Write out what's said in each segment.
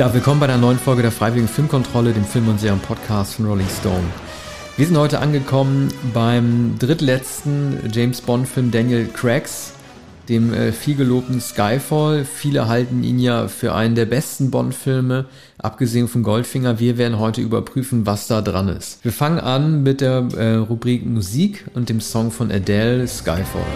Ja, willkommen bei der neuen Folge der Freiwilligen Filmkontrolle, dem Film- und Serien-Podcast von Rolling Stone. Wir sind heute angekommen beim drittletzten James Bond-Film Daniel Craigs, dem äh, vielgelobten Skyfall. Viele halten ihn ja für einen der besten Bond-Filme, abgesehen von Goldfinger. Wir werden heute überprüfen, was da dran ist. Wir fangen an mit der äh, Rubrik Musik und dem Song von Adele, Skyfall.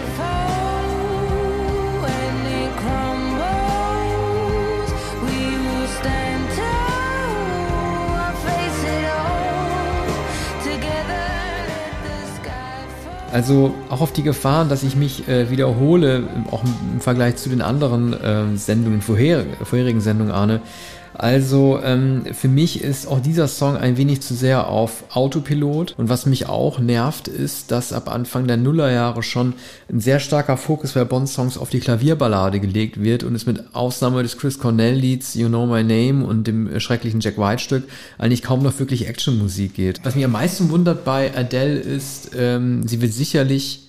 Also auch auf die Gefahren, dass ich mich äh, wiederhole, auch im, Vergleich zu den anderen äh, Sendungen, vorher, vorherigen Sendungen, Arne, also ähm, für mich ist auch dieser Song ein wenig zu sehr auf Autopilot. Und was mich auch nervt, ist, dass ab Anfang der Nullerjahre schon ein sehr starker Fokus bei Bond-Songs auf die Klavierballade gelegt wird und es mit Ausnahme des Chris Cornell-Lieds You Know My Name und dem schrecklichen Jack White-Stück eigentlich kaum noch wirklich Actionmusik geht. Was mich am meisten wundert bei Adele ist, ähm, sie wird sicherlich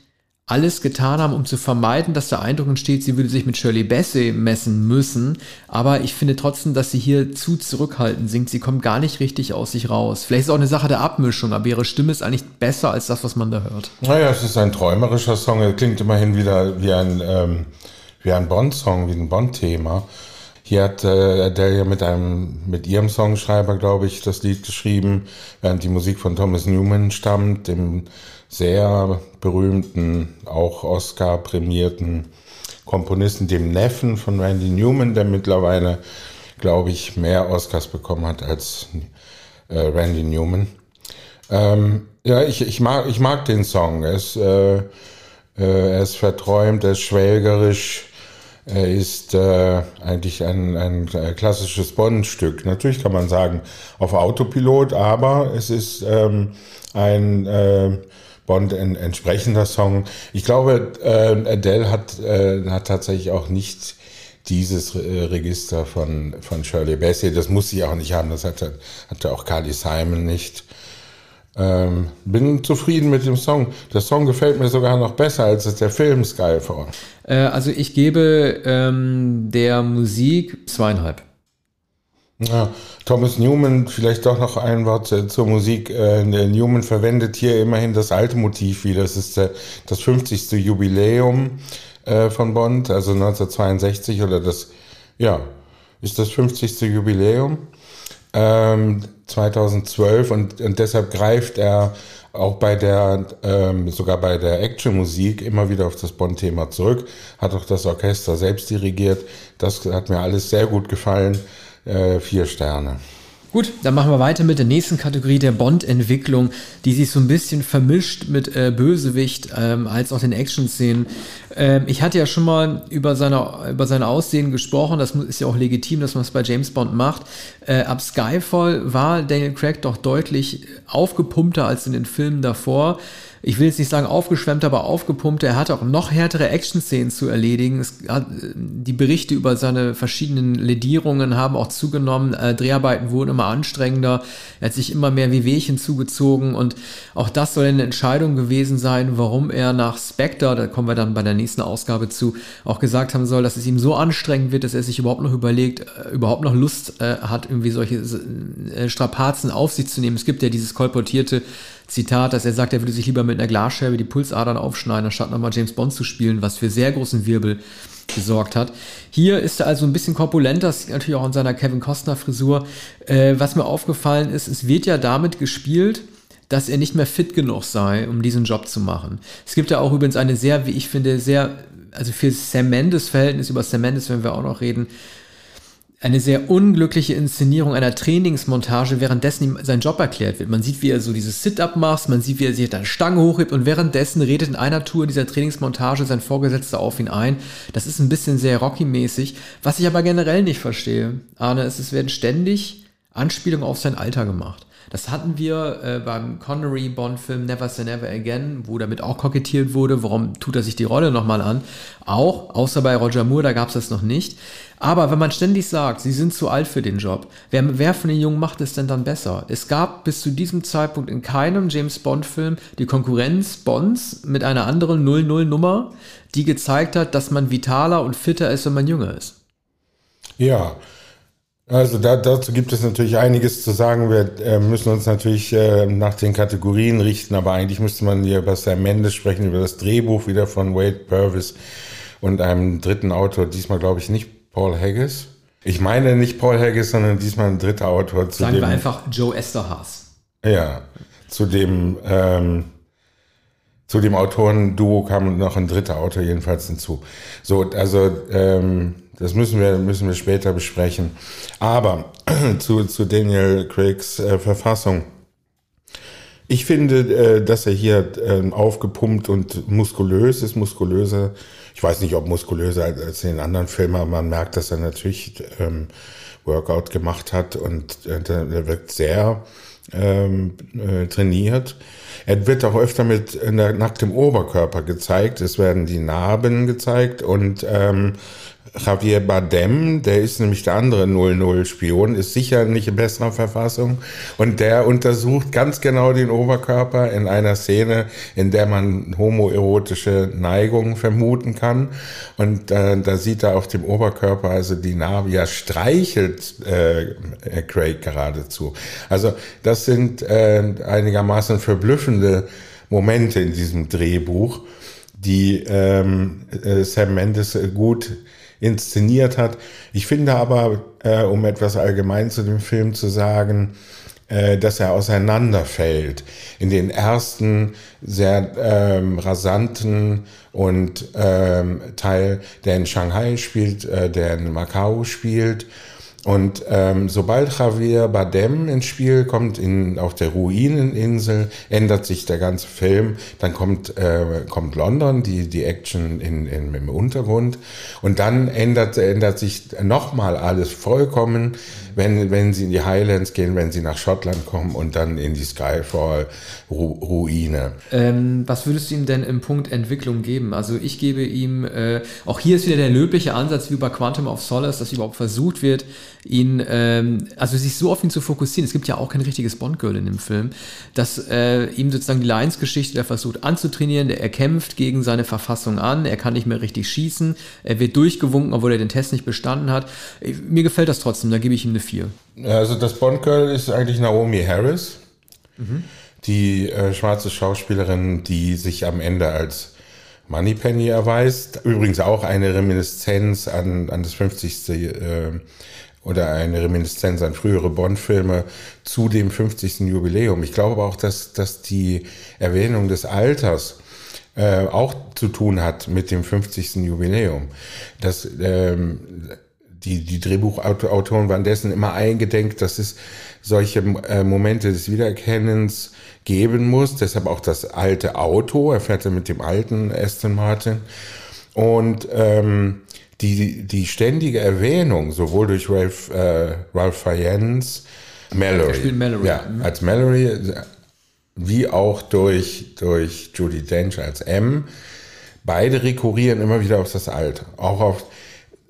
alles getan haben, um zu vermeiden, dass der Eindruck entsteht, sie würde sich mit Shirley Bassey messen müssen. Aber ich finde trotzdem, dass sie hier zu zurückhaltend singt. Sie kommt gar nicht richtig aus sich raus. Vielleicht ist es auch eine Sache der Abmischung, aber ihre Stimme ist eigentlich besser als das, was man da hört. Naja, es ist ein träumerischer Song. Er klingt immerhin wieder wie ein, ähm, wie ein Bond-Song, wie ein Bond-Thema. Hier hat äh, ja mit einem, mit ihrem Songschreiber, glaube ich, das Lied geschrieben, während die Musik von Thomas Newman stammt, dem sehr berühmten, auch Oscar-prämierten Komponisten, dem Neffen von Randy Newman, der mittlerweile, glaube ich, mehr Oscars bekommen hat als äh, Randy Newman. Ähm, ja, ich, ich, mag, ich mag den Song. Er ist, äh, äh, er ist verträumt, er ist schwelgerisch, er ist äh, eigentlich ein, ein klassisches Bond-Stück. Natürlich kann man sagen, auf Autopilot, aber es ist ähm, ein äh, Bond ein entsprechender Song. Ich glaube, äh, Adele hat, äh, hat tatsächlich auch nicht dieses äh, Register von, von Shirley Bassey. Das muss sie auch nicht haben. Das hatte, hatte auch Carly Simon nicht. Ähm, bin zufrieden mit dem Song. Der Song gefällt mir sogar noch besser als der Film Skyfall. Äh, also ich gebe ähm, der Musik zweieinhalb. Ja, Thomas Newman, vielleicht doch noch ein Wort zur Musik. Äh, Newman verwendet hier immerhin das alte Motiv wieder. Das ist äh, das 50. Jubiläum äh, von Bond, also 1962 oder das, ja, ist das 50. Jubiläum. 2012 ähm, und, und deshalb greift er auch bei der, ähm, sogar bei der Actionmusik immer wieder auf das Bond-Thema zurück, hat auch das Orchester selbst dirigiert. Das hat mir alles sehr gut gefallen äh, vier Sterne. Gut, dann machen wir weiter mit der nächsten Kategorie der Bond-Entwicklung, die sich so ein bisschen vermischt mit äh, Bösewicht ähm, als auch den Action-Szenen. Ähm, ich hatte ja schon mal über seine, über sein Aussehen gesprochen, das ist ja auch legitim, dass man es bei James Bond macht. Äh, ab Skyfall war Daniel Craig doch deutlich aufgepumpter als in den Filmen davor ich will jetzt nicht sagen aufgeschwemmt, aber aufgepumpt. Er hatte auch noch härtere Action-Szenen zu erledigen. Es, die Berichte über seine verschiedenen Ledierungen haben auch zugenommen. Äh, Dreharbeiten wurden immer anstrengender. Er hat sich immer mehr wie Wehchen zugezogen und auch das soll eine Entscheidung gewesen sein, warum er nach Spectre, da kommen wir dann bei der nächsten Ausgabe zu, auch gesagt haben soll, dass es ihm so anstrengend wird, dass er sich überhaupt noch überlegt, äh, überhaupt noch Lust äh, hat, irgendwie solche äh, Strapazen auf sich zu nehmen. Es gibt ja dieses kolportierte Zitat, dass er sagt, er würde sich lieber mit einer Glasscherbe die Pulsadern aufschneiden, anstatt nochmal James Bond zu spielen, was für sehr großen Wirbel gesorgt hat. Hier ist er also ein bisschen korpulenter, das natürlich auch an seiner Kevin Costner Frisur. Äh, was mir aufgefallen ist, es wird ja damit gespielt, dass er nicht mehr fit genug sei, um diesen Job zu machen. Es gibt ja auch übrigens eine sehr, wie ich finde, sehr, also für Sam Mendes Verhältnis, über Sam Mendes werden wir auch noch reden, eine sehr unglückliche Inszenierung einer Trainingsmontage, währenddessen ihm sein Job erklärt wird. Man sieht, wie er so dieses Sit-Up macht, man sieht, wie er sich eine Stange hochhebt und währenddessen redet in einer Tour dieser Trainingsmontage sein Vorgesetzter auf ihn ein. Das ist ein bisschen sehr Rocky-mäßig, was ich aber generell nicht verstehe. Arne, es werden ständig Anspielungen auf sein Alter gemacht. Das hatten wir äh, beim Connery-Bond-Film Never Say Never Again, wo damit auch kokettiert wurde. Warum tut er sich die Rolle nochmal an? Auch, außer bei Roger Moore, da gab es das noch nicht. Aber wenn man ständig sagt, sie sind zu alt für den Job, wer, wer von den Jungen macht es denn dann besser? Es gab bis zu diesem Zeitpunkt in keinem James Bond-Film die Konkurrenz Bonds mit einer anderen 00-Nummer, die gezeigt hat, dass man vitaler und fitter ist, wenn man jünger ist. Ja, Also da, dazu gibt es natürlich einiges zu sagen. Wir äh, müssen uns natürlich äh, nach den Kategorien richten, aber eigentlich müsste man hier über Sam Mendes sprechen, über das Drehbuch wieder von Wade Purvis und einem dritten Autor, diesmal glaube ich nicht Paul Haggis. Ich meine nicht Paul Haggis, sondern diesmal ein dritter Autor. Zu Sagen dem, wir einfach Joe Esterhaas. Ja, zu dem ähm, zu dem Autorenduo kam noch ein dritter Autor jedenfalls hinzu. So, also ähm, das müssen wir, müssen wir später besprechen. Aber zu, zu Daniel Craigs äh, Verfassung. Ich finde, äh, dass er hier äh, aufgepumpt und muskulös ist, muskulöser. Ich weiß nicht, ob muskulöser als in den anderen Filmen, aber man merkt, dass er natürlich ähm, Workout gemacht hat und äh, er wirkt sehr ähm, äh, trainiert. Er wird auch öfter mit nacktem Oberkörper gezeigt. Es werden die Narben gezeigt und ähm, Javier Bardem, der ist nämlich der andere 00-Spion, ist sicher nicht in besserer Verfassung. Und der untersucht ganz genau den Oberkörper in einer Szene, in der man homoerotische Neigungen vermuten kann. Und äh, da sieht er auf dem Oberkörper also die Narbe, ja, streichelt äh, Craig geradezu. Also das sind äh, einigermaßen verblüffende Momente in diesem Drehbuch, die ähm, äh, Sam Mendes gut inszeniert hat. Ich finde aber, äh, um etwas allgemein zu dem Film zu sagen, äh, dass er auseinanderfällt. In den ersten sehr ähm, rasanten und ähm, Teil, der in Shanghai spielt, äh, der in Macau spielt und ähm, sobald Javier Bardem ins Spiel kommt, in, auf der Ruineninsel, ändert sich der ganze Film. Dann kommt, äh, kommt London, die, die Action in, in, im Untergrund. Und dann ändert, ändert sich nochmal alles vollkommen wenn, wenn sie in die Highlands gehen, wenn sie nach Schottland kommen und dann in die Skyfall-Ruine. Ähm, was würdest du ihm denn im Punkt Entwicklung geben? Also ich gebe ihm, äh, auch hier ist wieder der löbliche Ansatz wie bei Quantum of Solace, dass überhaupt versucht wird, ihn, ähm, also sich so auf ihn zu fokussieren. Es gibt ja auch kein richtiges Bond-Girl in dem Film, dass äh, ihm sozusagen die Lions-Geschichte, der versucht anzutrainieren, der er kämpft gegen seine Verfassung an, er kann nicht mehr richtig schießen, er wird durchgewunken, obwohl er den Test nicht bestanden hat. Mir gefällt das trotzdem, da gebe ich ihm eine 4. Also das Bond-Girl ist eigentlich Naomi Harris, mhm. die äh, schwarze Schauspielerin, die sich am Ende als Moneypenny erweist. Übrigens auch eine Reminiszenz an, an das 50. Äh, oder eine Reminiszenz an frühere Bond-Filme zu dem 50. Jubiläum. Ich glaube aber auch, dass, dass die Erwähnung des Alters äh, auch zu tun hat mit dem 50. Jubiläum. Das ähm, die, die Drehbuchautoren waren dessen immer eingedenk, dass es solche äh, Momente des Wiedererkennens geben muss. Deshalb auch das alte Auto. Er fährt mit dem alten Aston Martin. Und ähm, die, die ständige Erwähnung, sowohl durch Ralph, äh, Ralph Fiennes, Mallory, Mallory. Ja, mhm. als Mallory, wie auch durch, durch Judy Dench als M, beide rekurrieren immer wieder auf das Alter. Auch auf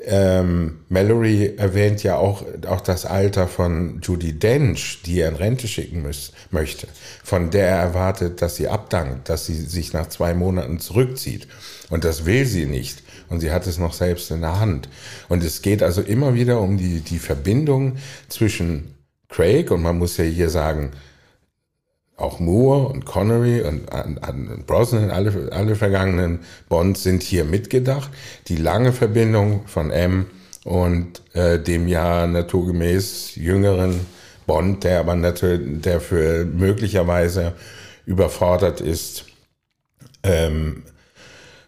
ähm, Mallory erwähnt ja auch, auch das Alter von Judy Dench, die er in Rente schicken muss, möchte, von der er erwartet, dass sie abdankt, dass sie sich nach zwei Monaten zurückzieht. Und das will sie nicht. Und sie hat es noch selbst in der Hand. Und es geht also immer wieder um die, die Verbindung zwischen Craig, und man muss ja hier sagen, auch Moore und Connery und, und Brosnan, alle, alle vergangenen Bonds sind hier mitgedacht. Die lange Verbindung von M und äh, dem ja naturgemäß jüngeren Bond, der aber natürlich, der für möglicherweise überfordert ist, ähm,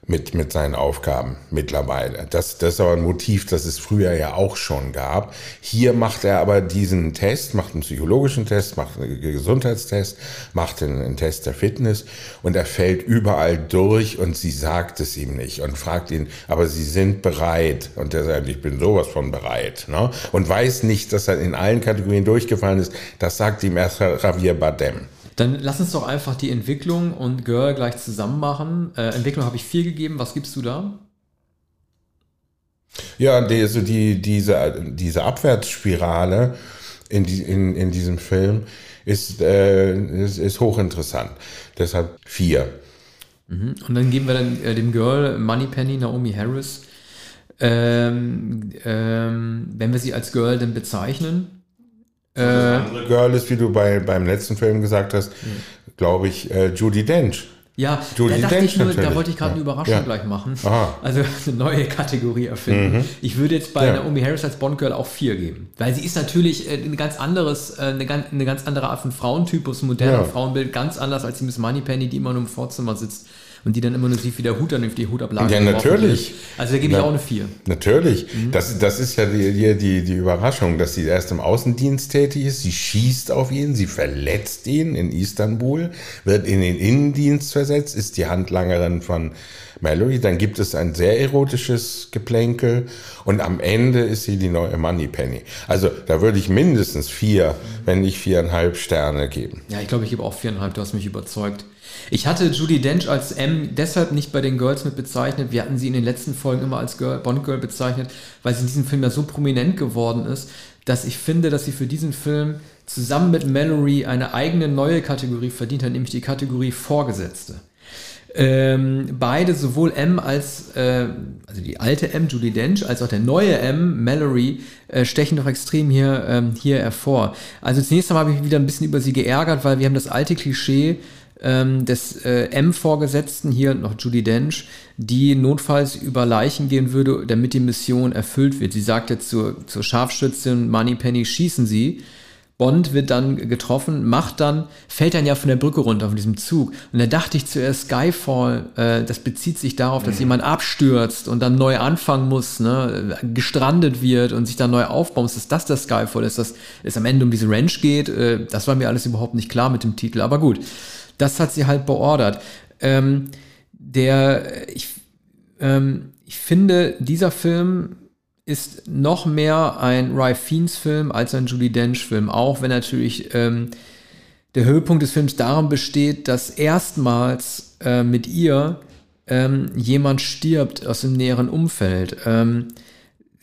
mit, mit seinen Aufgaben mittlerweile. Das, das ist aber ein Motiv, das es früher ja auch schon gab. Hier macht er aber diesen Test, macht einen psychologischen Test, macht einen Gesundheitstest, macht einen, einen Test der Fitness und er fällt überall durch und sie sagt es ihm nicht und fragt ihn, aber sie sind bereit. Und er sagt, ich bin sowas von bereit. Ne? Und weiß nicht, dass er in allen Kategorien durchgefallen ist. Das sagt ihm erst Javier Badem. Dann lass uns doch einfach die Entwicklung und Girl gleich zusammen machen. Äh, Entwicklung habe ich vier gegeben. Was gibst du da? Ja, die, also die, diese, diese Abwärtsspirale in, die, in, in diesem Film ist, äh, ist, ist hochinteressant. Deshalb vier. Mhm. Und dann geben wir dann äh, dem Girl Moneypenny, Naomi Harris, Ähm, ähm, wenn wir sie als Girl denn bezeichnen. Äh, Girl ist, wie du bei, beim letzten Film gesagt hast, mhm. glaube ich, äh, Judy Dench. Ja, Judy da, dachte ich nur, da wollte ich gerade ja. eine Überraschung ja. gleich machen. Aha. Also eine neue Kategorie erfinden. Mhm. Ich würde jetzt bei ja. Naomi Harris als Bond Girl auch vier geben. Weil sie ist natürlich äh, ein ganz anderes, äh, eine, ganz, eine ganz andere Art von Frauentypus, moderner Frauenbild, ganz anders als die Miss Moneypenny, die immer nur im Vorzimmer sitzt und die dann immer nur sieht, wie der Hut dann auf die Hutablage Ja, natürlich. Also da gebe ich Na, auch eine 4. Natürlich. Mhm. Das, das ist ja die, die, die Überraschung, dass sie erst im Außendienst tätig ist. Sie schießt auf ihn, sie verletzt ihn in Istanbul, wird in den Innendienst versetzt, ist die Handlangerin von Mallory. Dann gibt es ein sehr erotisches Geplänkel und am Ende ist sie die neue Moneypenny. Also da würde ich mindestens vier, wenn nicht viereinhalb Sterne geben. Ja, ich glaube, ich gebe auch viereinhalb. Du hast mich überzeugt. Ich hatte Judy Dench als M deshalb nicht bei den Girls mit bezeichnet. Wir hatten sie in den letzten Folgen immer als Girl, Bond Girl bezeichnet, weil sie in diesem Film ja so prominent geworden ist, dass ich finde, dass sie für diesen Film zusammen mit Mallory eine eigene neue Kategorie verdient hat, nämlich die Kategorie Vorgesetzte. Ähm, beide, sowohl M als, äh, also die alte M, Judy Dench, als auch der neue M, Mallory, äh, stechen doch extrem hier, ähm, hier hervor. Also zunächst einmal habe ich mich wieder ein bisschen über sie geärgert, weil wir haben das alte Klischee, ähm, des äh, M-Vorgesetzten, hier noch Judy Dench, die notfalls über Leichen gehen würde, damit die Mission erfüllt wird. Sie sagt jetzt zur, zur Scharfschützin Moneypenny, schießen Sie. Bond wird dann getroffen, macht dann, fällt dann ja von der Brücke runter, von diesem Zug. Und da dachte ich zuerst, Skyfall, äh, das bezieht sich darauf, dass mhm. jemand abstürzt und dann neu anfangen muss, ne, gestrandet wird und sich dann neu aufbauen muss, dass das der Skyfall ist, dass es am Ende um diese Ranch geht. Äh, das war mir alles überhaupt nicht klar mit dem Titel, aber gut. Das hat sie halt beordert. Ähm, der, ich, ähm, ich finde, dieser Film ist noch mehr ein Rye Fiennes Film als ein Julie Dench Film, auch wenn natürlich ähm, der Höhepunkt des Films darin besteht, dass erstmals äh, mit ihr ähm, jemand stirbt aus dem näheren Umfeld. Ähm,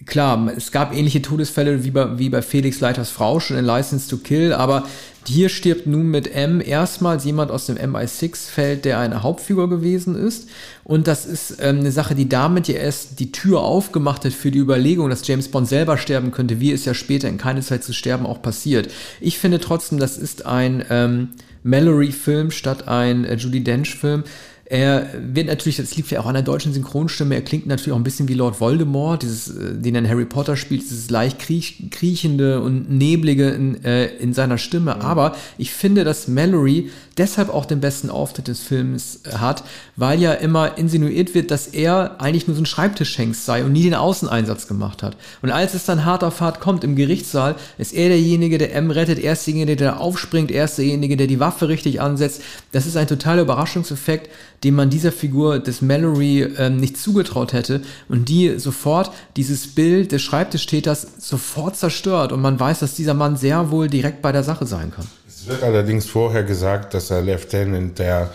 klar, es gab ähnliche Todesfälle wie bei, wie bei Felix Leiters Frau schon in License to Kill, aber hier stirbt nun mit M erstmals jemand aus dem MI6-Feld, der eine Hauptfigur gewesen ist. Und das ist ähm, eine Sache, die damit ja erst die Tür aufgemacht hat für die Überlegung, dass James Bond selber sterben könnte, wie es ja später in keine Zeit zu sterben auch passiert. Ich finde trotzdem, das ist ein ähm, Mallory-Film statt ein äh, Judy Dench-Film. Er wird natürlich, das liegt ja auch an der deutschen Synchronstimme, er klingt natürlich auch ein bisschen wie Lord Voldemort, dieses, äh, den dann Harry Potter spielt, dieses leicht kriech, kriechende und neblige in, äh, in seiner Stimme. Mhm. Aber ich finde, dass Mallory deshalb auch den besten Auftritt des Films äh, hat, weil ja immer insinuiert wird, dass er eigentlich nur so ein Schreibtischhengst sei und nie den Außeneinsatz gemacht hat. Und als es dann hart auf hart kommt im Gerichtssaal, ist er derjenige, der M rettet, er ist derjenige, der aufspringt, er ist derjenige, der die Waffe richtig ansetzt. Das ist ein totaler Überraschungseffekt, dem man dieser Figur des Mallory ähm, nicht zugetraut hätte und die sofort dieses Bild des Schreibtischtäters sofort zerstört und man weiß, dass dieser Mann sehr wohl direkt bei der Sache sein kann. Es wird allerdings vorher gesagt, dass er Lieutenant der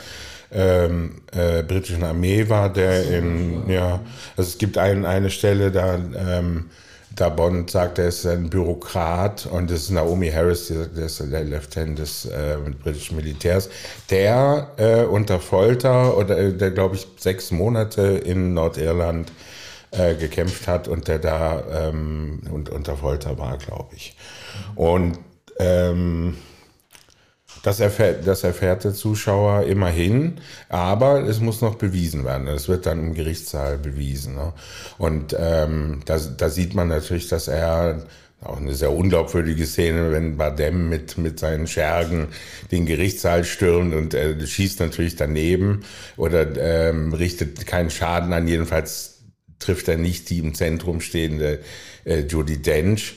ähm, äh, britischen Armee war, der in, ja, also es gibt ein, eine Stelle, da ähm, Bond sagt, er ist ein Bürokrat und das ist Naomi Harris, der ist der Lieutenant des äh, britischen Militärs, der äh, unter Folter oder äh, der glaube ich sechs Monate in Nordirland äh, gekämpft hat und der da ähm, und, unter Folter war, glaube ich. Und ähm, das erfährt, das erfährt der Zuschauer immerhin, aber es muss noch bewiesen werden. Es wird dann im Gerichtssaal bewiesen. Ne? Und ähm, da, da sieht man natürlich, dass er auch eine sehr unglaubwürdige Szene, wenn Bardem mit, mit seinen Schergen den Gerichtssaal stürmt und äh, schießt natürlich daneben oder ähm, richtet keinen Schaden an. Jedenfalls trifft er nicht die im Zentrum stehende äh, Judy Dench.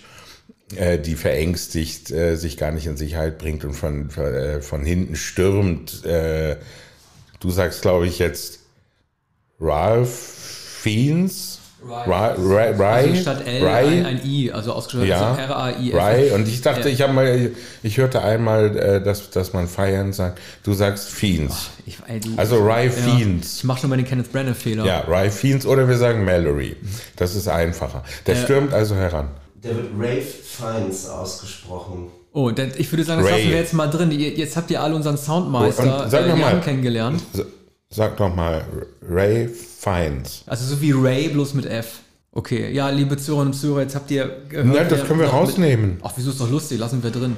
Äh, die verängstigt, äh, sich gar nicht in Sicherheit bringt und von, von, äh, von hinten stürmt. Du sagst, glaube ich, jetzt Ralph Fiennes. Rai, Rai, Rai, also statt L Rai, ein, I, also ausgesprochen ja, R-A-I. Rai. Und ich dachte, ich habe mal, ich hörte einmal, dass, dass man feiern sagt. Du sagst Fiends. Oh, ich, ey, du, also Rai ja, Fiends. Ich mache schon mal den Kenneth Brenner Fehler. Ja, Rai Fiends oder wir sagen Mallory. Das ist einfacher. Der äh, stürmt also heran. Der wird Rafe Fiennes ausgesprochen. Oh, denn ich würde sagen, das Ray. lassen wir jetzt mal drin. Jetzt habt ihr alle unseren Soundmeister sag äh, mal, kennengelernt. Sag doch mal Ray Fiennes. Also so wie Ray, bloß mit F. Okay, ja, liebe Zuhörerinnen und Zuhörer, jetzt habt ihr gehört. Ja, das können wir rausnehmen. Ach, wieso ist doch lustig, lassen wir drin.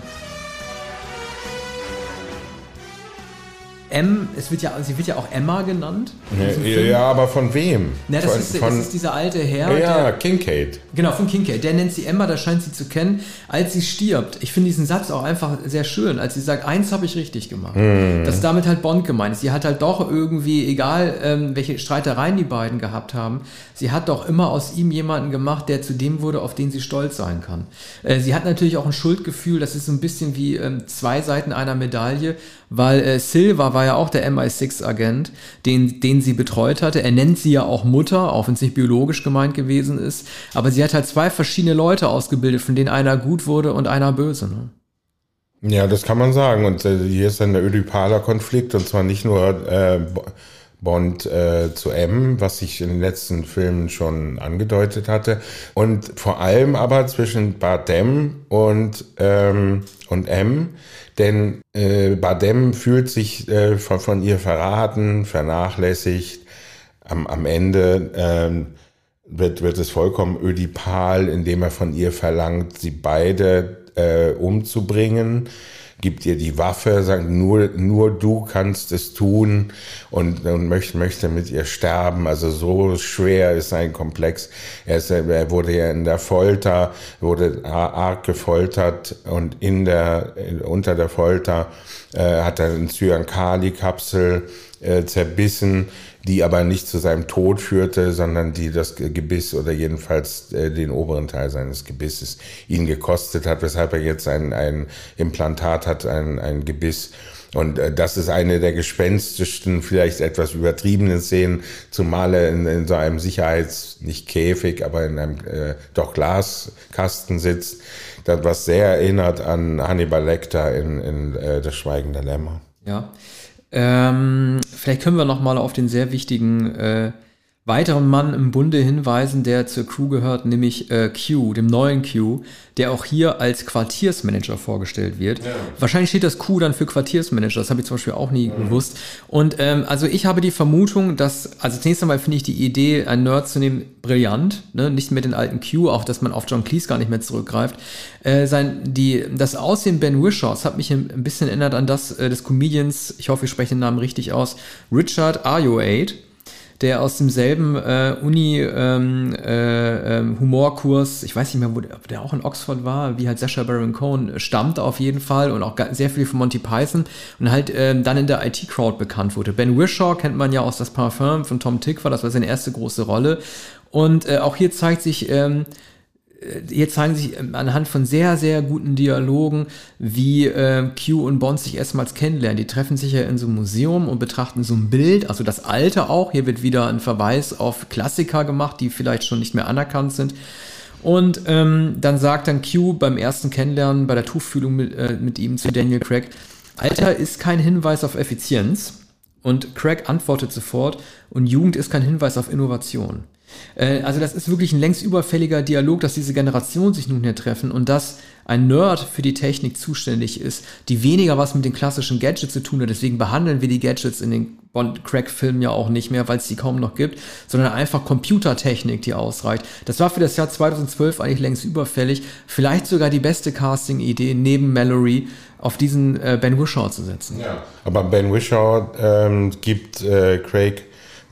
M, es wird ja, sie wird ja auch Emma genannt. Ja, ja, aber von wem? Na, das, von, ist, von, das ist dieser alte Herr. ja, der, Kincaid. Genau, von Kincaid. Der nennt sie Emma, da scheint sie zu kennen. Als sie stirbt, ich finde diesen Satz auch einfach sehr schön, als sie sagt, eins habe ich richtig gemacht. Hm. Das ist damit halt Bond gemeint ist. Sie hat halt doch irgendwie, egal ähm, welche Streitereien die beiden gehabt haben, sie hat doch immer aus ihm jemanden gemacht, der zu dem wurde, auf den sie stolz sein kann. Äh, sie hat natürlich auch ein Schuldgefühl, das ist so ein bisschen wie ähm, zwei Seiten einer Medaille, weil äh, Silva war ja auch der MI6-Agent, den, den sie betreut hatte. Er nennt sie ja auch Mutter, auch wenn es nicht biologisch gemeint gewesen ist. Aber sie hat halt zwei verschiedene Leute ausgebildet, von denen einer gut wurde und einer böse. Ne? Ja, das kann man sagen. Und äh, hier ist dann der ödipaler Konflikt und zwar nicht nur äh, Bond äh, zu M, was ich in den letzten Filmen schon angedeutet hatte, und vor allem aber zwischen Bardem und, ähm, und M, denn äh, Bardem fühlt sich äh, von, von ihr verraten, vernachlässigt. Am, am Ende ähm, wird, wird es vollkommen ödipal, indem er von ihr verlangt, sie beide äh, umzubringen gibt ihr die Waffe, sagt nur, nur du kannst es tun und, und möchte, möchte mit ihr sterben. Also so schwer ist sein Komplex. Er, ist, er wurde ja in der Folter, wurde arg gefoltert und in der, unter der Folter äh, hat er eine Cyankali-Kapsel äh, zerbissen, die aber nicht zu seinem Tod führte, sondern die das Gebiss oder jedenfalls äh, den oberen Teil seines Gebisses ihn gekostet hat, weshalb er jetzt ein, ein Implantat hat, ein, ein Gebiss. Und äh, das ist eine der gespenstischsten, vielleicht etwas übertriebenen Szenen, zumal er in, in so einem Sicherheits-, nicht Käfig, aber in einem äh, doch Glaskasten sitzt, das was sehr erinnert an Hannibal Lecter in, in äh, Das Schweigen der Lämmer. Ja. Ähm, vielleicht können wir noch mal auf den sehr wichtigen äh, weiteren Mann im Bunde hinweisen, der zur Crew gehört, nämlich äh, Q, dem neuen Q, der auch hier als Quartiersmanager vorgestellt wird. Ja. Wahrscheinlich steht das Q dann für Quartiersmanager, das habe ich zum Beispiel auch nie mhm. gewusst. Und ähm, also ich habe die Vermutung, dass, also zunächst einmal finde ich die Idee, einen Nerd zu nehmen, brillant, ne? nicht mit den alten Q, auch dass man auf John Cleese gar nicht mehr zurückgreift. Äh, sein, die, das Aussehen Ben Wishaws hat mich ein bisschen erinnert an das äh, des Comedians, ich hoffe, ich spreche den Namen richtig aus, Richard Ayoade der aus demselben äh, Uni-Humorkurs, ähm, äh, ich weiß nicht mehr, wo der, der, auch in Oxford war, wie halt Sasha Baron Cohen, stammt auf jeden Fall und auch sehr viel von Monty Python und halt ähm, dann in der IT-Crowd bekannt wurde. Ben Wishaw kennt man ja aus Das Parfum von Tom Tick, war das war seine erste große Rolle. Und äh, auch hier zeigt sich, ähm, äh, hier zeigen sich ähm, anhand von sehr, sehr guten Dialogen, wie äh, Q und Bond sich erstmals kennenlernen. Die treffen sich ja in so einem Museum und betrachten so ein Bild, also das alte auch. Hier wird wieder ein Verweis auf Klassiker gemacht, die vielleicht schon nicht mehr anerkannt sind. Und ähm, dann sagt dann Q beim ersten Kennenlernen, bei der Tuchfühlung mit, äh, mit ihm zu Daniel Craig, Alter ist kein Hinweis auf Effizienz. Und Craig antwortet sofort, und Jugend ist kein Hinweis auf Innovation. Äh, also das ist wirklich ein längst überfälliger Dialog, dass diese Generationen sich nun hier treffen und dass ein Nerd für die Technik zuständig ist, die weniger was mit den klassischen Gadgets zu tun hat. Deswegen behandeln wir die Gadgets in den Bond-Crack-Filmen ja auch nicht mehr, weil es die kaum noch gibt, sondern einfach Computertechnik, die ausreicht. Das war für das Jahr 2012 eigentlich längst überfällig. Vielleicht sogar die beste Casting-Idee neben Mallory auf diesen äh, Ben Wishaw zu setzen. Ja, aber Ben Wishaw ähm, gibt äh, Craig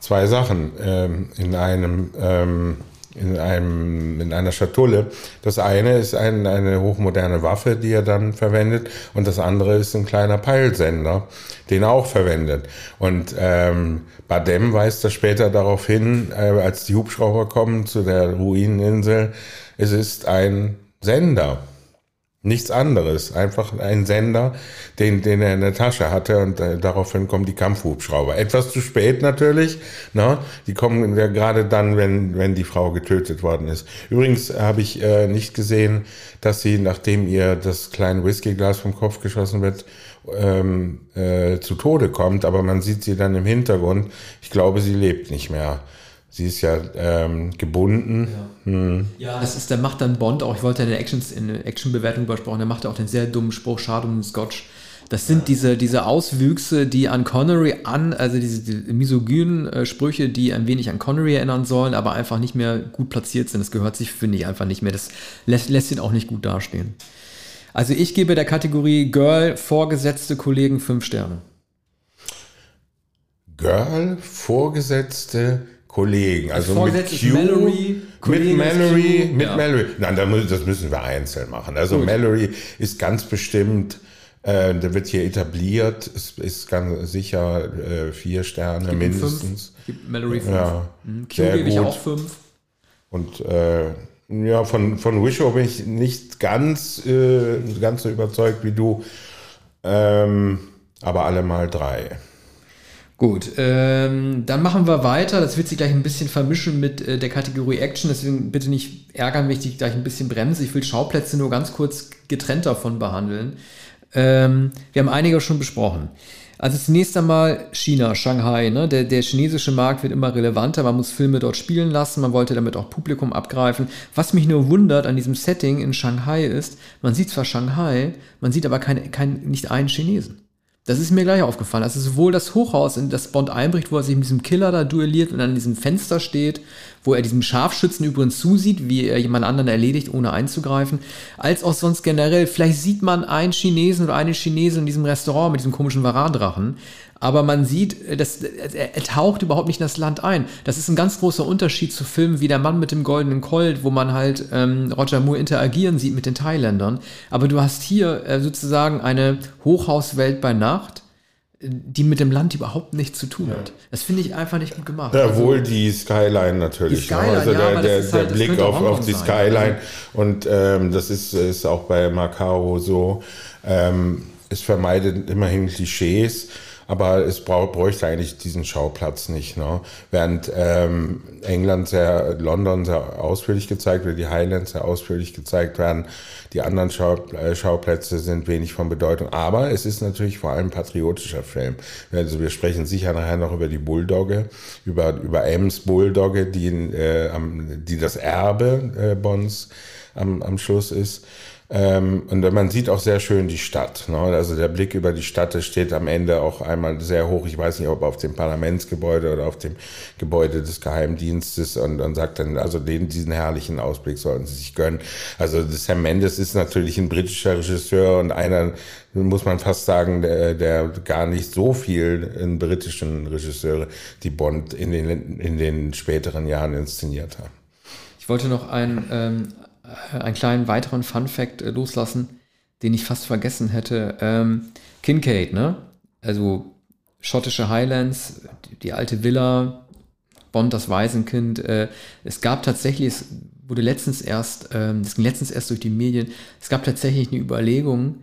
zwei Sachen ähm, in einem ähm, in einem in einer Schatulle. Das eine ist ein, eine hochmoderne Waffe, die er dann verwendet, und das andere ist ein kleiner Peilsender, den er auch verwendet. Und ähm, Badem weist das später darauf hin, äh, als die Hubschrauber kommen zu der Ruineninsel. Es ist ein Sender. Nichts anderes, einfach ein Sender, den, den er in der Tasche hatte und äh, daraufhin kommen die Kampfhubschrauber. Etwas zu spät natürlich, ne? die kommen ja gerade dann, wenn, wenn die Frau getötet worden ist. Übrigens habe ich äh, nicht gesehen, dass sie, nachdem ihr das kleine Whiskyglas vom Kopf geschossen wird, ähm, äh, zu Tode kommt, aber man sieht sie dann im Hintergrund. Ich glaube, sie lebt nicht mehr. Sie ist ja ähm, gebunden. Ja. Hm. ja, das ist, der macht dann Bond auch, ich wollte ja in der Actions, in der Action-Bewertung übersprochen, der macht ja auch den sehr dummen Spruch, schade um den Scotch. Das sind diese, diese Auswüchse, die an Connery an, also diese, diese misogynen äh, Sprüche, die ein wenig an Connery erinnern sollen, aber einfach nicht mehr gut platziert sind. Das gehört sich, finde ich, einfach nicht mehr. Das lässt, lässt ihn auch nicht gut dastehen. Also ich gebe der Kategorie Girl vorgesetzte Kollegen fünf Sterne. Girl, vorgesetzte Kollegen. Also mit Q, Mallory, mit Mallory, mit ja. Mallory. Nein, das müssen wir einzeln machen. Also Mallory ist ganz bestimmt, äh, der wird hier etabliert, ist, ist ganz sicher äh, vier Sterne Gib ihm mindestens. Fünf. Gib Mallory fünf. Ja, Mhm. Q gebe ich gut. auch fünf. Und äh, ja, von, von Wishow bin ich nicht ganz, äh, ganz so überzeugt wie du. Ähm, aber alle mal drei. Gut, ähm, dann machen wir weiter. Das wird sich gleich ein bisschen vermischen mit äh, der Kategorie Action, deswegen bitte nicht ärgern, wenn ich dich gleich ein bisschen bremse. Ich will Schauplätze nur ganz kurz getrennt davon behandeln. Ähm, wir haben einige schon besprochen. Also zunächst einmal China, Shanghai. Ne? Der, der chinesische Markt wird immer relevanter. Man muss Filme dort spielen lassen. Man wollte damit auch Publikum abgreifen. Was mich nur wundert an diesem Setting in Shanghai ist, man sieht zwar Shanghai, man sieht aber kein, kein, nicht einen Chinesen. Das ist mir gleich aufgefallen. Also sowohl das Hochhaus, in das Bond einbricht, wo er sich mit diesem Killer da duelliert und an diesem Fenster steht, wo er diesem Scharfschützen übrigens zusieht, wie er jemand anderen erledigt, ohne einzugreifen, als auch sonst generell. Vielleicht sieht man einen Chinesen oder eine Chinesin in diesem Restaurant mit diesem komischen Varandrachen, aber man sieht, äh, das, er, taucht überhaupt nicht in das Land ein. Das ist ein ganz großer Unterschied zu Filmen wie Der Mann mit dem goldenen Colt, wo man halt ähm, Roger Moore interagieren sieht mit den Thailändern. Aber du hast hier äh, sozusagen eine Hochhauswelt bei Nacht, die mit dem Land überhaupt nichts zu tun hat. Das finde ich einfach nicht gut gemacht. Ja, Also, wohl die Skyline natürlich. Die Skyline, ne? also ja, der, der, der halt- das Blick auf, auf die sein. Skyline. Und ähm, das ist, ist auch bei Macau so. Ähm, es vermeidet immerhin Klischees. Aber es brauch, bräuchte eigentlich diesen Schauplatz nicht. Ne? Während ähm, England sehr, London sehr ausführlich gezeigt wird, die Highlands sehr ausführlich gezeigt werden, die anderen äh, Schauplätze sind wenig von Bedeutung. Aber es ist natürlich vor allem patriotischer Film. Also wir sprechen sicher nachher noch über die Bulldogge, über, über Ems Bulldogge, die, äh, die das Erbe äh, Bonds am, am Schluss ist. Ähm, und man sieht auch sehr schön die Stadt. Ne? Also der Blick über die Stadt, steht am Ende auch einmal sehr hoch. Ich weiß nicht, ob auf dem Parlamentsgebäude oder auf dem Gebäude des Geheimdienstes und, und sagt dann, also den, diesen herrlichen Ausblick sollten Sie sich gönnen. Also Sam Mendes ist natürlich ein britischer Regisseur und einer, muss man fast sagen, der, der gar nicht so viel in britischen Regisseure, die Bond in den, in den späteren Jahren inszeniert haben. Ich wollte noch einen, ähm, einen kleinen weiteren Fun-Fact äh, loslassen, den ich fast vergessen hätte. Ähm, Kincaid, ne? Also schottische Highlands, die, die alte Villa, Bond, das Waisenkind. Äh, es gab tatsächlich, es wurde letztens erst, ähm, ging letztens erst durch die Medien, es gab tatsächlich eine Überlegung,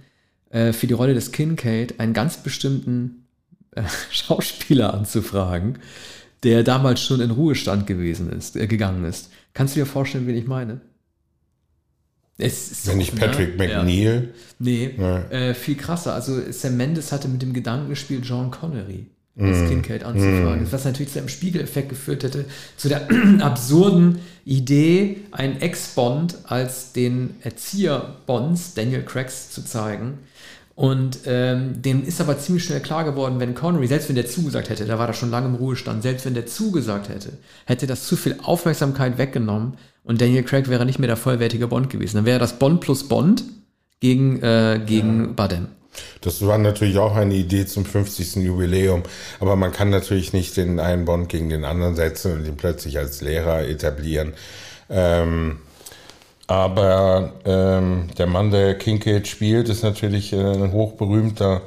äh, für die Rolle des Kincaid einen ganz bestimmten äh, Schauspieler anzufragen, der damals schon in Ruhestand gewesen ist, äh, gegangen ist. Kannst du dir vorstellen, wen ich meine? Es ist Wenn nicht Patrick ne? Ja. McNeil. Nee, Ja. äh, viel krasser. Also Sam Mendes hatte mit dem Gedanken gespielt, John Connery Mhm. als Kincaid anzufragen. Was natürlich zu einem Spiegeleffekt geführt hätte, zu der absurden Idee, einen Ex-Bond als den Erzieher Bonds, Daniel Craigs, zu zeigen. Und ähm, dem ist aber ziemlich schnell klar geworden, wenn Connery, selbst wenn der zugesagt hätte, da war er schon lange im Ruhestand, selbst wenn der zugesagt hätte, hätte das zu viel Aufmerksamkeit weggenommen und Daniel Craig wäre nicht mehr der vollwertige Bond gewesen. Dann wäre das Bond plus Bond gegen, äh, gegen Badem. Das war natürlich auch eine Idee zum 50. Jubiläum, aber man kann natürlich nicht den einen Bond gegen den anderen setzen und ihn plötzlich als Lehrer etablieren. Ähm, aber ähm, der Mann, der Kincaid spielt, ist natürlich äh, ein hochberühmter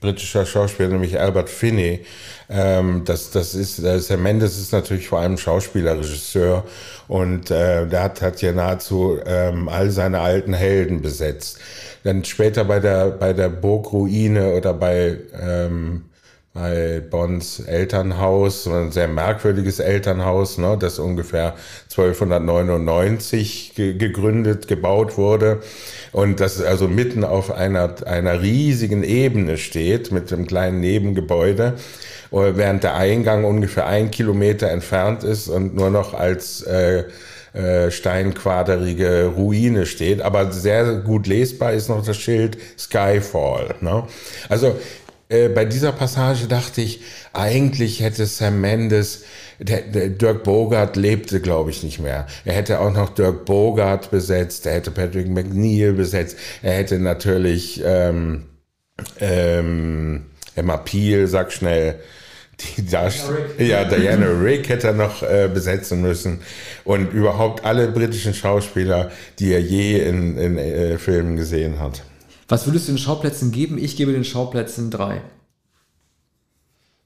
britischer Schauspieler, nämlich Albert Finney. Ähm, das, das ist, ist, Herr Mendes ist natürlich vor allem Schauspieler, Regisseur und äh, der hat, hat ja nahezu ähm, all seine alten Helden besetzt. Dann später bei der, bei der Burgruine oder bei, ähm, bei Bonds Elternhaus, ein sehr merkwürdiges Elternhaus, ne, das ungefähr 1299 ge gegründet, gebaut wurde und das also mitten auf einer, einer riesigen Ebene steht mit einem kleinen Nebengebäude, während der Eingang ungefähr ein Kilometer entfernt ist und nur noch als äh, äh, steinquaderige Ruine steht. Aber sehr gut lesbar ist noch das Schild Skyfall. Ne? Also äh, bei dieser Passage dachte ich, eigentlich hätte Sam Mendes, der, der Dirk Bogart lebte, glaube ich, nicht mehr. Er hätte auch noch Dirk Bogart besetzt, er hätte Patrick McNeil besetzt, er hätte natürlich ähm, ähm, Emma Peel, sag schnell, die Darsteller, ja, Diana Rick hätte er noch äh, besetzen müssen und überhaupt alle britischen Schauspieler, die er je in, in äh, Filmen gesehen hat. Was würdest du den Schauplätzen geben? Ich gebe den Schauplätzen drei.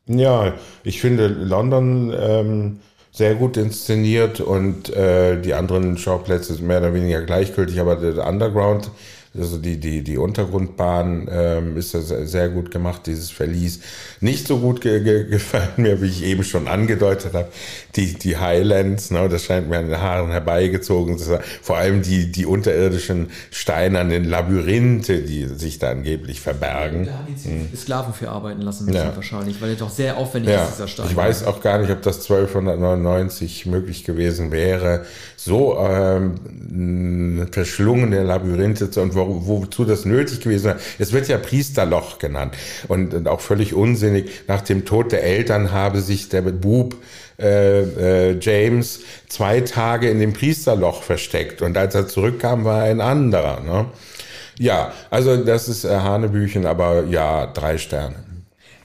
Ja, ich finde London ähm, sehr gut inszeniert und äh, die anderen Schauplätze mehr oder weniger gleichgültig, aber der Underground also die, die, die Untergrundbahn ähm, ist ja sehr gut gemacht, dieses Verlies. Nicht so gut ge ge gefallen mir, wie ich eben schon angedeutet habe, die, die Highlands, ne, das scheint mir an den Haaren herbeigezogen zu sein. Vor allem die, die unterirdischen steinernen Labyrinthe, die sich da angeblich verbergen. Da haben die hm. Sklaven für arbeiten lassen müssen ja. wahrscheinlich, weil der doch sehr aufwendig ja. ist, dieser Stein. Ich weiß auch gar nicht, ob das 1299 möglich gewesen wäre, so ähm, verschlungene Labyrinthe zu und wo, wozu das nötig gewesen wäre. Es wird ja Priesterloch genannt und, und auch völlig unsinnig. Nach dem Tod der Eltern habe sich der Bub äh, äh, James zwei Tage in dem Priesterloch versteckt und als er zurückkam, war er ein anderer. Ne? Ja, also das ist äh, Hanebüchen, aber ja, drei Sterne.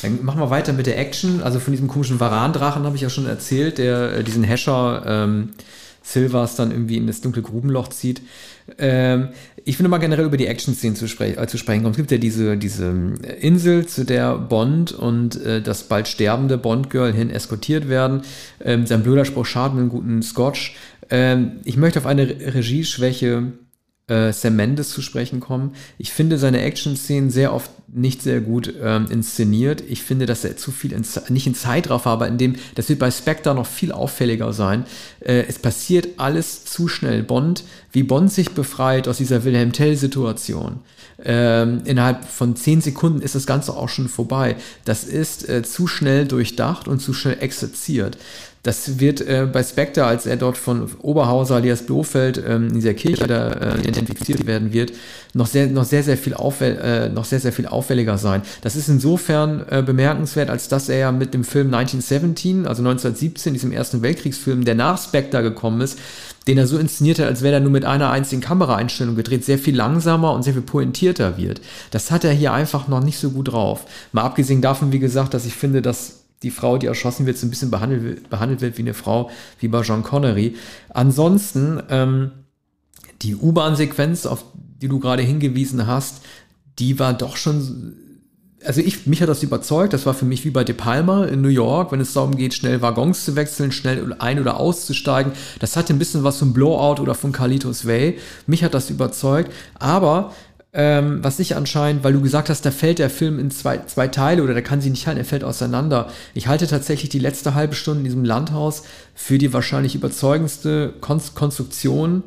Dann machen wir weiter mit der Action. Also von diesem komischen Varandrachen habe ich ja schon erzählt, der äh, diesen Hescher ähm, Silvers dann irgendwie in das dunkle Grubenloch zieht. Ähm, ich finde mal generell über die Action-Szenen zu, spre äh, zu, sprechen kommen. Es gibt ja diese, diese Insel, zu der Bond und äh, das bald sterbende Bond-Girl hin eskortiert werden. Ähm, sein blöder Spruch schadet mit einem guten Scotch. Ähm, ich möchte auf eine Regieschwäche äh, Sam Mendes zu sprechen kommen. Ich finde seine Action-Szenen sehr oft nicht sehr gut ähm, inszeniert. Ich finde, dass er zu viel, in, nicht in Zeitraffer, aber in dem, das wird bei Spectre noch viel auffälliger sein. Äh, es passiert alles zu schnell. Bond, wie Bond sich befreit aus dieser Wilhelm Tell-Situation. Ähm, innerhalb von zehn Sekunden ist das Ganze auch schon vorbei. Das ist äh, zu schnell durchdacht und zu schnell exerziert. Das wird äh, bei Spectre, als er dort von Oberhauser alias Blofeld ähm, in dieser Kirche da, äh, identifiziert werden wird, noch sehr, noch sehr, sehr viel äh, noch sehr, sehr viel auffälliger sein. Das ist insofern äh, bemerkenswert, als dass er ja mit dem Film 1917, also 1917, diesem ersten Weltkriegsfilm, der nach Spectre gekommen ist, den er so inszeniert hat, als wäre er nur mit einer einzigen Kameraeinstellung gedreht, sehr viel langsamer und sehr viel pointierter wird. Das hat er hier einfach noch nicht so gut drauf. Mal abgesehen davon, wie gesagt, dass ich finde, dass die Frau, die erschossen wird, so ein bisschen behandelt, behandelt wird wie eine Frau, wie bei John Connery. Ansonsten, ähm, die U-Bahn-Sequenz, auf die du gerade hingewiesen hast, die war doch schon also ich, mich hat das überzeugt, das war für mich wie bei De Palma in New York, wenn es darum geht, schnell Waggons zu wechseln, schnell ein- oder auszusteigen. Das hatte ein bisschen was von Blowout oder von Carlitos Way. Mich hat das überzeugt, aber ähm, was ich anscheinend, weil du gesagt hast, da fällt der Film in zwei, zwei Teile oder der kann sie nicht halten, er fällt auseinander. Ich halte tatsächlich die letzte halbe Stunde in diesem Landhaus für die wahrscheinlich überzeugendste Kon Konstruktion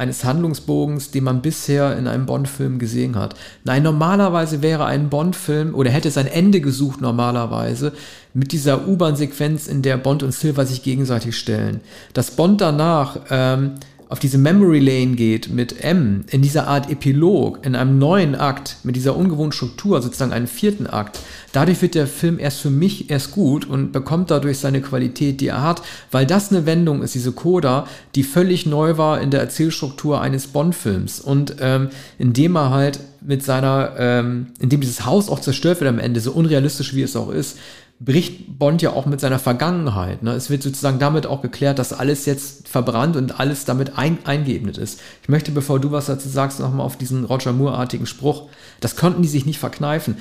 eines Handlungsbogens, den man bisher in einem Bond-Film gesehen hat. Nein, normalerweise wäre ein Bond-Film oder hätte sein Ende gesucht normalerweise mit dieser U-Bahn-Sequenz, in der Bond und Silver sich gegenseitig stellen. Dass Bond danach ähm, auf diese Memory Lane geht mit M, in dieser Art Epilog, in einem neuen Akt, mit dieser ungewohnten Struktur, sozusagen einen vierten Akt, dadurch wird der Film erst für mich erst gut und bekommt dadurch seine Qualität, die er hat, weil das eine Wendung ist, diese Coda, die völlig neu war in der Erzählstruktur eines Bond-Films. Und ähm, indem er halt mit seiner, ähm, indem dieses Haus auch zerstört wird am Ende, so unrealistisch wie es auch ist, bricht Bond ja auch mit seiner Vergangenheit. Ne? Es wird sozusagen damit auch geklärt, dass alles jetzt verbrannt und alles damit ein, eingeebnet ist. Ich möchte, bevor du was dazu sagst, nochmal auf diesen Roger Moore-artigen Spruch. Das konnten die sich nicht verkneifen.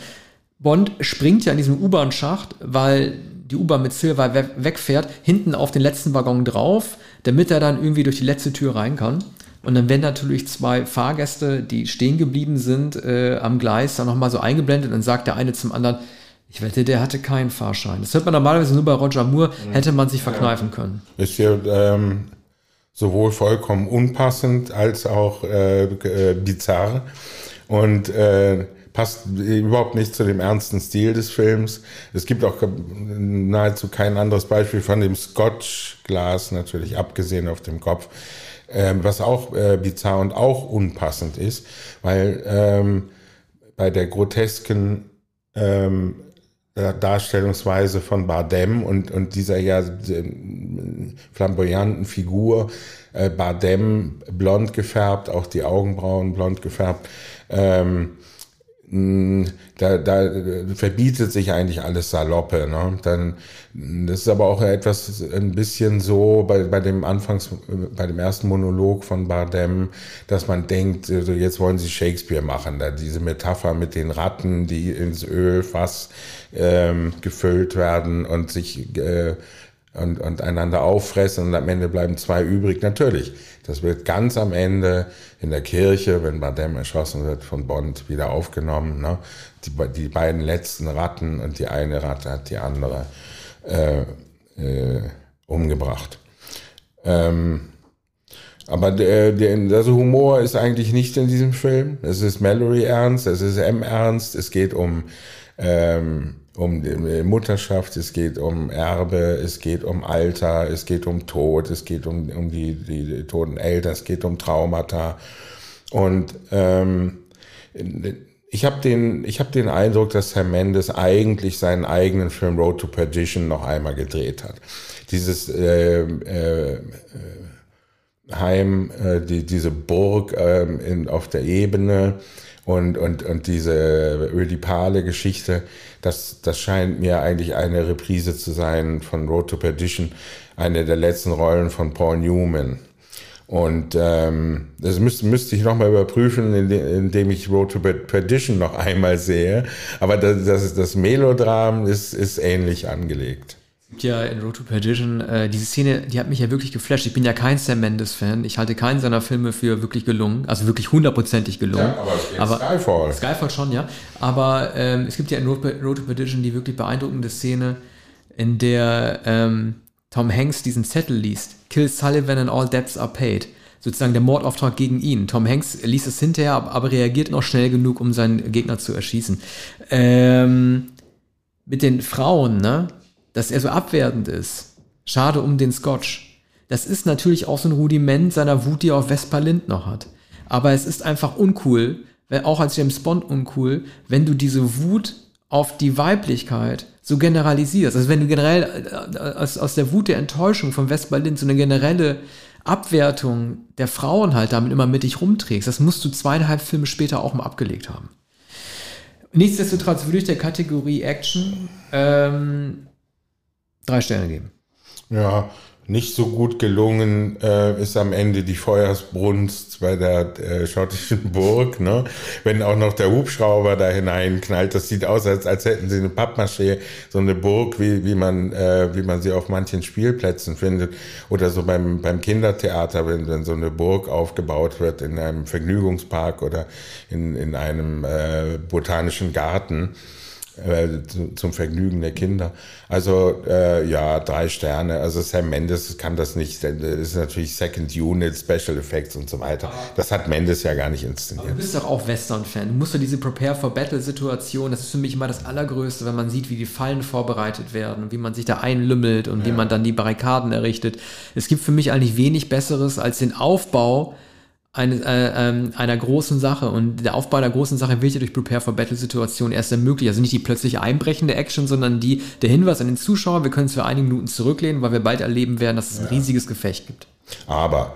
Bond springt ja in diesem U-Bahn-Schacht, weil die U-Bahn mit Silver we wegfährt, hinten auf den letzten Waggon drauf, damit er dann irgendwie durch die letzte Tür rein kann. Und dann werden natürlich zwei Fahrgäste, die stehen geblieben sind äh, am Gleis, dann nochmal so eingeblendet und sagt der eine zum anderen, ich wette, der hatte keinen Fahrschein. Das hört man normalerweise nur bei Roger Moore, hätte man sich verkneifen können. Ist ja ähm, sowohl vollkommen unpassend als auch äh, äh, bizarr. Und äh, passt überhaupt nicht zu dem ernsten Stil des Films. Es gibt auch nahezu kein anderes Beispiel von dem Scotch-Glas, natürlich abgesehen auf dem Kopf, ähm, was auch äh, bizarr und auch unpassend ist, weil ähm, bei der grotesken ähm, Darstellungsweise von Bardem und, und dieser ja flamboyanten Figur, äh, Bardem blond gefärbt, auch die Augenbrauen blond gefärbt, ähm, da, da verbietet sich eigentlich alles Saloppe. Ne? Dann, das ist aber auch etwas ein bisschen so bei, bei dem Anfangs, bei dem ersten Monolog von Bardem, dass man denkt, also jetzt wollen sie Shakespeare machen. Da diese Metapher mit den Ratten, die ins Ölfass ähm, gefüllt werden und sich äh, und, und einander auffressen und am Ende bleiben zwei übrig. Natürlich, das wird ganz am Ende in der Kirche, wenn Bardem erschossen wird von Bond, wieder aufgenommen. Ne? Die, die beiden letzten Ratten und die eine Ratte hat die andere äh, äh, umgebracht. Ähm, aber der, der, also Humor ist eigentlich nicht in diesem Film. Es ist Mallory ernst, es ist M ernst, es geht um ähm, um die Mutterschaft, es geht um Erbe, es geht um Alter, es geht um Tod, es geht um, um die, die, die toten Eltern, es geht um Traumata. Und ähm, ich habe den, ich hab den Eindruck, dass Herr Mendes eigentlich seinen eigenen Film Road to Perdition noch einmal gedreht hat. Dieses äh, äh, Heim, äh, die, diese Burg äh, in, auf der Ebene, und, und, und diese ödipale Geschichte, das, das scheint mir eigentlich eine Reprise zu sein von Road to Perdition, eine der letzten Rollen von Paul Newman. Und ähm, das müsste, müsste ich nochmal überprüfen, indem ich Road to Perdition noch einmal sehe. Aber das, das, das Melodram ist, ist ähnlich angelegt gibt ja in Road to Perdition äh, diese Szene, die hat mich ja wirklich geflasht. Ich bin ja kein Sam Mendes-Fan. Ich halte keinen seiner Filme für wirklich gelungen, also wirklich hundertprozentig gelungen. Ja, aber, aber Skyfall. Skyfall schon, ja. Aber ähm, es gibt ja in Road, Road to Perdition die wirklich beeindruckende Szene, in der ähm, Tom Hanks diesen Zettel liest. Kill Sullivan and all debts are paid. Sozusagen der Mordauftrag gegen ihn. Tom Hanks liest es hinterher, aber reagiert noch schnell genug, um seinen Gegner zu erschießen. Ähm, mit den Frauen, ne? Dass er so abwertend ist. Schade um den Scotch. Das ist natürlich auch so ein Rudiment seiner Wut, die er auf Vespa Lind noch hat. Aber es ist einfach uncool, auch als James Bond uncool, wenn du diese Wut auf die Weiblichkeit so generalisierst. Also wenn du generell äh, aus, aus der Wut der Enttäuschung von Vespa Lind so eine generelle Abwertung der Frauen halt damit immer mit dich rumträgst, das musst du zweieinhalb Filme später auch mal abgelegt haben. Nichtsdestotrotz würde ich der Kategorie Action ähm, drei Sterne geben. Ja, nicht so gut gelungen äh, ist am Ende die Feuersbrunst bei der äh, schottischen Burg. Ne? Wenn auch noch der Hubschrauber da hineinknallt, das sieht aus, als, als hätten sie eine Pappmaché, so eine Burg, wie, wie, man, äh, wie man sie auf manchen Spielplätzen findet. Oder so beim, beim Kindertheater, wenn, wenn so eine Burg aufgebaut wird in einem Vergnügungspark oder in, in einem äh, botanischen Garten zum Vergnügen der Kinder. Also äh, ja, drei Sterne. Also Sam Mendes kann das nicht. Das ist natürlich Second Unit, Special Effects und so weiter. Das hat Mendes ja gar nicht inszeniert. Aber du bist doch auch Western-Fan. Du musst doch diese Prepare for Battle-Situation, das ist für mich immer das Allergrößte, wenn man sieht, wie die Fallen vorbereitet werden und wie man sich da einlümmelt und ja. wie man dann die Barrikaden errichtet. Es gibt für mich eigentlich wenig Besseres als den Aufbau eine, äh, äh, einer großen Sache. Und der Aufbau einer großen Sache wird ja durch Prepare for Battle-Situationen erst ermöglicht. Also nicht die plötzlich einbrechende Action, sondern die, der Hinweis an den Zuschauer, wir können es für einige Minuten zurücklehnen, weil wir bald erleben werden, dass es ein ja. riesiges Gefecht gibt. Aber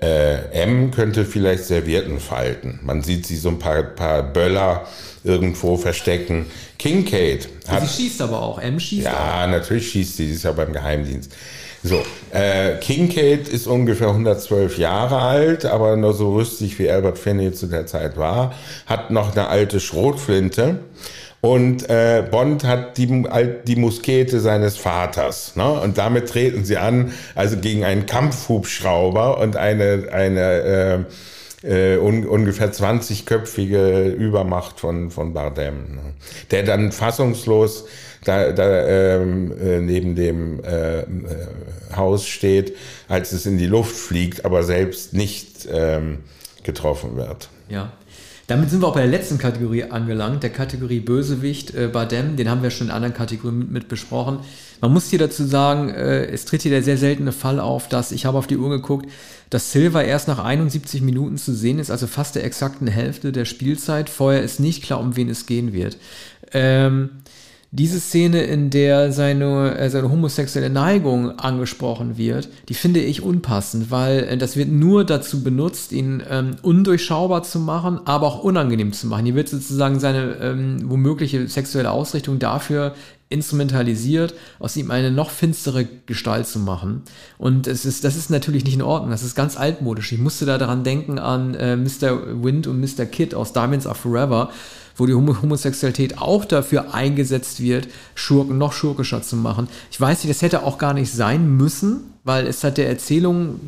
äh, M könnte vielleicht Servietten falten. Man sieht sie so ein paar, paar Böller irgendwo verstecken. Kincaid hat. Sie schießt aber auch. M schießt Ja, auch. natürlich schießt sie. Sie ist ja beim Geheimdienst. So, äh, Kincaid ist ungefähr 112 Jahre alt, aber nur so rüstig wie Albert Finney zu der Zeit war, hat noch eine alte Schrotflinte. Und äh, Bond hat die, die Muskete seines Vaters. Ne? Und damit treten sie an, also gegen einen Kampfhubschrauber und eine, eine äh, äh, un, ungefähr 20-köpfige Übermacht von, von Bardem. Ne? Der dann fassungslos da, da ähm, äh, neben dem äh, äh, Haus steht, als es in die Luft fliegt, aber selbst nicht ähm, getroffen wird. Ja. Damit sind wir auch bei der letzten Kategorie angelangt, der Kategorie Bösewicht, äh, Badem, den haben wir schon in anderen Kategorien mit, mit besprochen. Man muss hier dazu sagen, äh, es tritt hier der sehr seltene Fall auf, dass, ich habe auf die Uhr geguckt, dass Silva erst nach 71 Minuten zu sehen ist, also fast der exakten Hälfte der Spielzeit. Vorher ist nicht klar, um wen es gehen wird. Ähm, diese Szene, in der seine, äh, seine homosexuelle Neigung angesprochen wird, die finde ich unpassend, weil äh, das wird nur dazu benutzt, ihn ähm, undurchschaubar zu machen, aber auch unangenehm zu machen. Hier wird sozusagen seine ähm, womögliche sexuelle Ausrichtung dafür instrumentalisiert, aus ihm eine noch finstere Gestalt zu machen. Und es ist, das ist natürlich nicht in Ordnung. Das ist ganz altmodisch. Ich musste da daran denken an äh, Mr. Wind und Mr. Kid aus Diamonds Are Forever, wo die Homosexualität auch dafür eingesetzt wird, Schurken noch schurkischer zu machen. Ich weiß nicht, das hätte auch gar nicht sein müssen, weil es hat der Erzählung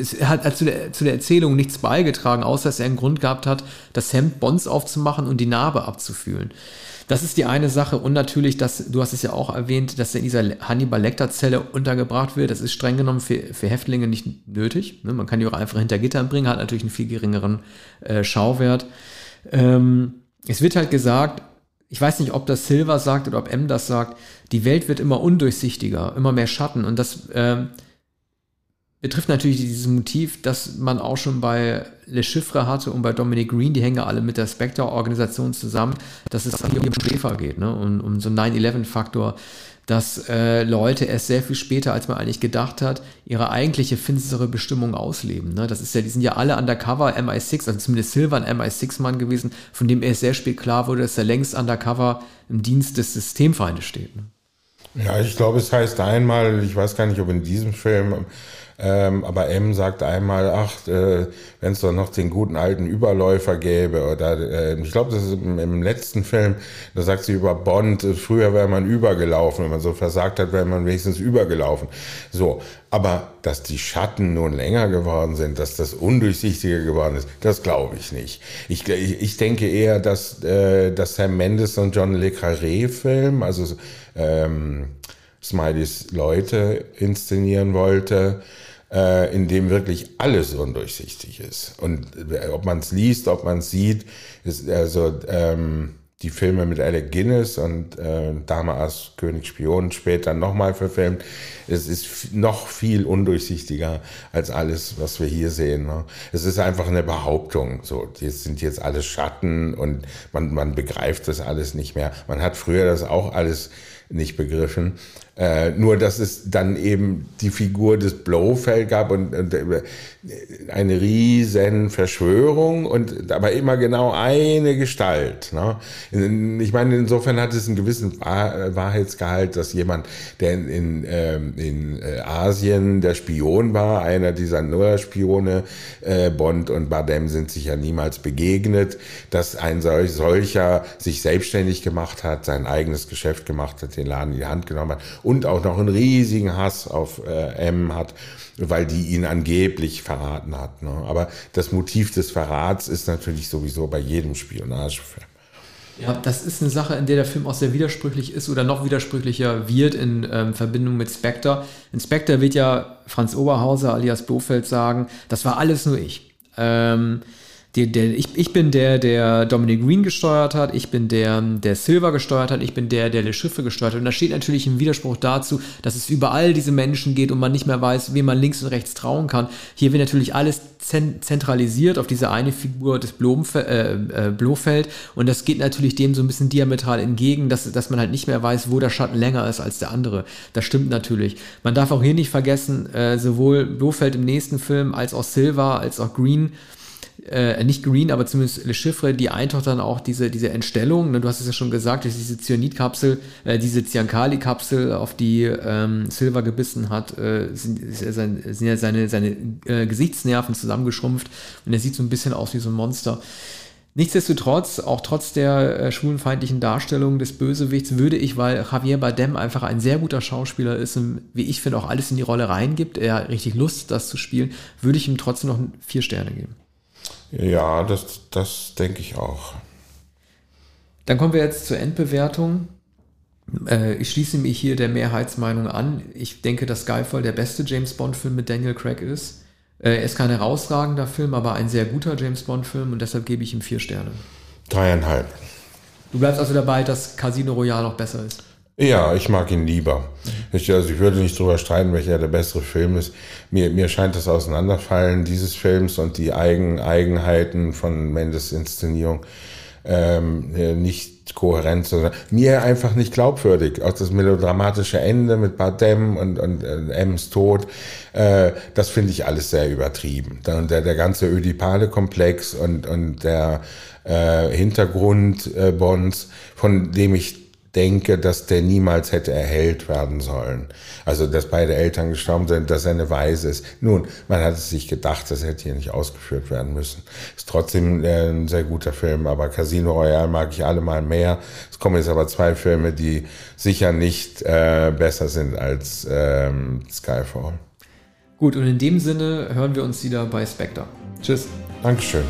es hat zu der, zu der Erzählung nichts beigetragen, außer dass er einen Grund gehabt hat, das Hemd Bonds aufzumachen und die Narbe abzufühlen. Das ist die eine Sache und natürlich, dass, du hast es ja auch erwähnt, dass er in dieser Hannibal Lecter Zelle untergebracht wird. Das ist streng genommen für, für Häftlinge nicht nötig. Ne? Man kann die auch einfach hinter Gittern bringen, hat natürlich einen viel geringeren äh, Schauwert. Ähm, es wird halt gesagt, ich weiß nicht, ob das Silver sagt oder ob M das sagt, die Welt wird immer undurchsichtiger, immer mehr Schatten. Und das äh, betrifft natürlich dieses Motiv, das man auch schon bei Le Chiffre hatte und bei Dominic Green, die hängen alle mit der Spectre-Organisation zusammen, dass es hier um Schäfer geht, ne? um, um so einen 9-11-Faktor dass äh, Leute erst sehr viel später, als man eigentlich gedacht hat, ihre eigentliche finstere Bestimmung ausleben. Ne? Das ist ja, die sind ja alle undercover MI6, also zumindest Silver ein MI6-Mann gewesen, von dem erst sehr spät klar wurde, dass er längst undercover im Dienst des Systemfeindes steht. Ne? Ja, ich glaube, es heißt einmal, ich weiß gar nicht, ob in diesem Film ähm, aber M sagt einmal, ach, äh, wenn es doch noch den guten alten Überläufer gäbe. Oder äh, ich glaube, das ist im, im, letzten Film, da sagt sie über Bond, äh, früher wäre man übergelaufen, wenn man so versagt hat, wäre man wenigstens übergelaufen. So, aber dass die Schatten nun länger geworden sind, dass das undurchsichtiger geworden ist, das glaube ich nicht. Ich, ich denke eher, dass, äh, dass Sam Mendes und John Le Carré-Film, also ähm, Smileys Leute inszenieren wollte, äh, in dem wirklich alles undurchsichtig ist. Und äh, ob man es liest, ob man es sieht, ist also ähm, die Filme mit Alec Guinness und äh, Dame als König Spion später nochmal verfilmt. Es ist noch viel undurchsichtiger als alles, was wir hier sehen. Ne? Es ist einfach eine Behauptung. So, jetzt sind jetzt alles Schatten und man, man begreift das alles nicht mehr. Man hat früher das auch alles nicht begriffen. Äh, nur, dass es dann eben die Figur des Blofeld gab und, und äh, eine riesen Verschwörung und aber immer genau eine Gestalt. Ne? Ich meine, insofern hat es einen gewissen Wahr Wahrheitsgehalt, dass jemand, der in, in, ähm, in äh, Asien der Spion war, einer dieser Nur-Spione, äh, Bond und Bardem sind sich ja niemals begegnet, dass ein solch, solcher sich selbstständig gemacht hat, sein eigenes Geschäft gemacht hat, den Laden in die Hand genommen hat und auch noch einen riesigen Hass auf äh, M hat, weil die ihn angeblich verraten hat. Ne? Aber das Motiv des Verrats ist natürlich sowieso bei jedem Spionagefilm. Ja, das ist eine Sache, in der der Film auch sehr widersprüchlich ist oder noch widersprüchlicher wird in ähm, Verbindung mit Spectre. In Spectre wird ja Franz Oberhauser alias Blofeld sagen, das war alles nur ich. Ähm, der, der, ich, ich bin der, der Dominic Green gesteuert hat, ich bin der, der Silver gesteuert hat, ich bin der, der Le Schiffe gesteuert hat. Und da steht natürlich im Widerspruch dazu, dass es überall diese Menschen geht und man nicht mehr weiß, wem man links und rechts trauen kann. Hier wird natürlich alles zentralisiert auf diese eine Figur des Blomfe äh, äh, Blofeld und das geht natürlich dem so ein bisschen diametral entgegen, dass, dass man halt nicht mehr weiß, wo der Schatten länger ist als der andere. Das stimmt natürlich. Man darf auch hier nicht vergessen, äh, sowohl Blofeld im nächsten Film als auch Silver als auch Green äh, nicht Green, aber zumindest Le Chiffre, die eintaucht dann auch diese, diese Entstellung. Ne? Du hast es ja schon gesagt, dass diese Cyanidkapsel, äh, diese Cyankali-Kapsel, auf die ähm, Silver gebissen hat, äh, sind, sind ja seine, seine äh, Gesichtsnerven zusammengeschrumpft und er sieht so ein bisschen aus wie so ein Monster. Nichtsdestotrotz, auch trotz der äh, schwulenfeindlichen Darstellung des Bösewichts, würde ich, weil Javier Bardem einfach ein sehr guter Schauspieler ist und wie ich finde auch alles in die Rolle reingibt, er richtig Lust, das zu spielen, würde ich ihm trotzdem noch vier Sterne geben. Ja, das, das denke ich auch. Dann kommen wir jetzt zur Endbewertung. Äh, ich schließe mich hier der Mehrheitsmeinung an. Ich denke, dass Skyfall der beste James Bond-Film mit Daniel Craig ist. Äh, er ist kein herausragender Film, aber ein sehr guter James Bond-Film und deshalb gebe ich ihm vier Sterne. Dreieinhalb. Du bleibst also dabei, dass Casino Royale noch besser ist. Ja, ich mag ihn lieber. Ich, also ich würde nicht drüber streiten, welcher der bessere Film ist. Mir, mir scheint das Auseinanderfallen dieses Films und die Eigen, Eigenheiten von Mendes Inszenierung ähm, nicht kohärent, sondern mir einfach nicht glaubwürdig. Auch das melodramatische Ende mit Bardem und, und äh, Ems Tod, äh, das finde ich alles sehr übertrieben. Dann der, der ganze Ödipale-Komplex und, und der äh, Hintergrund äh, Bonds, von dem ich denke, dass der niemals hätte erhellt werden sollen. Also, dass beide Eltern gestorben sind, dass er eine Weise ist. Nun, man hat es sich gedacht, das hätte hier nicht ausgeführt werden müssen. Ist trotzdem äh, ein sehr guter Film, aber Casino Royale mag ich allemal mehr. Es kommen jetzt aber zwei Filme, die sicher nicht äh, besser sind als ähm, Skyfall. Gut, und in dem Sinne hören wir uns wieder bei Spectre. Tschüss. Dankeschön.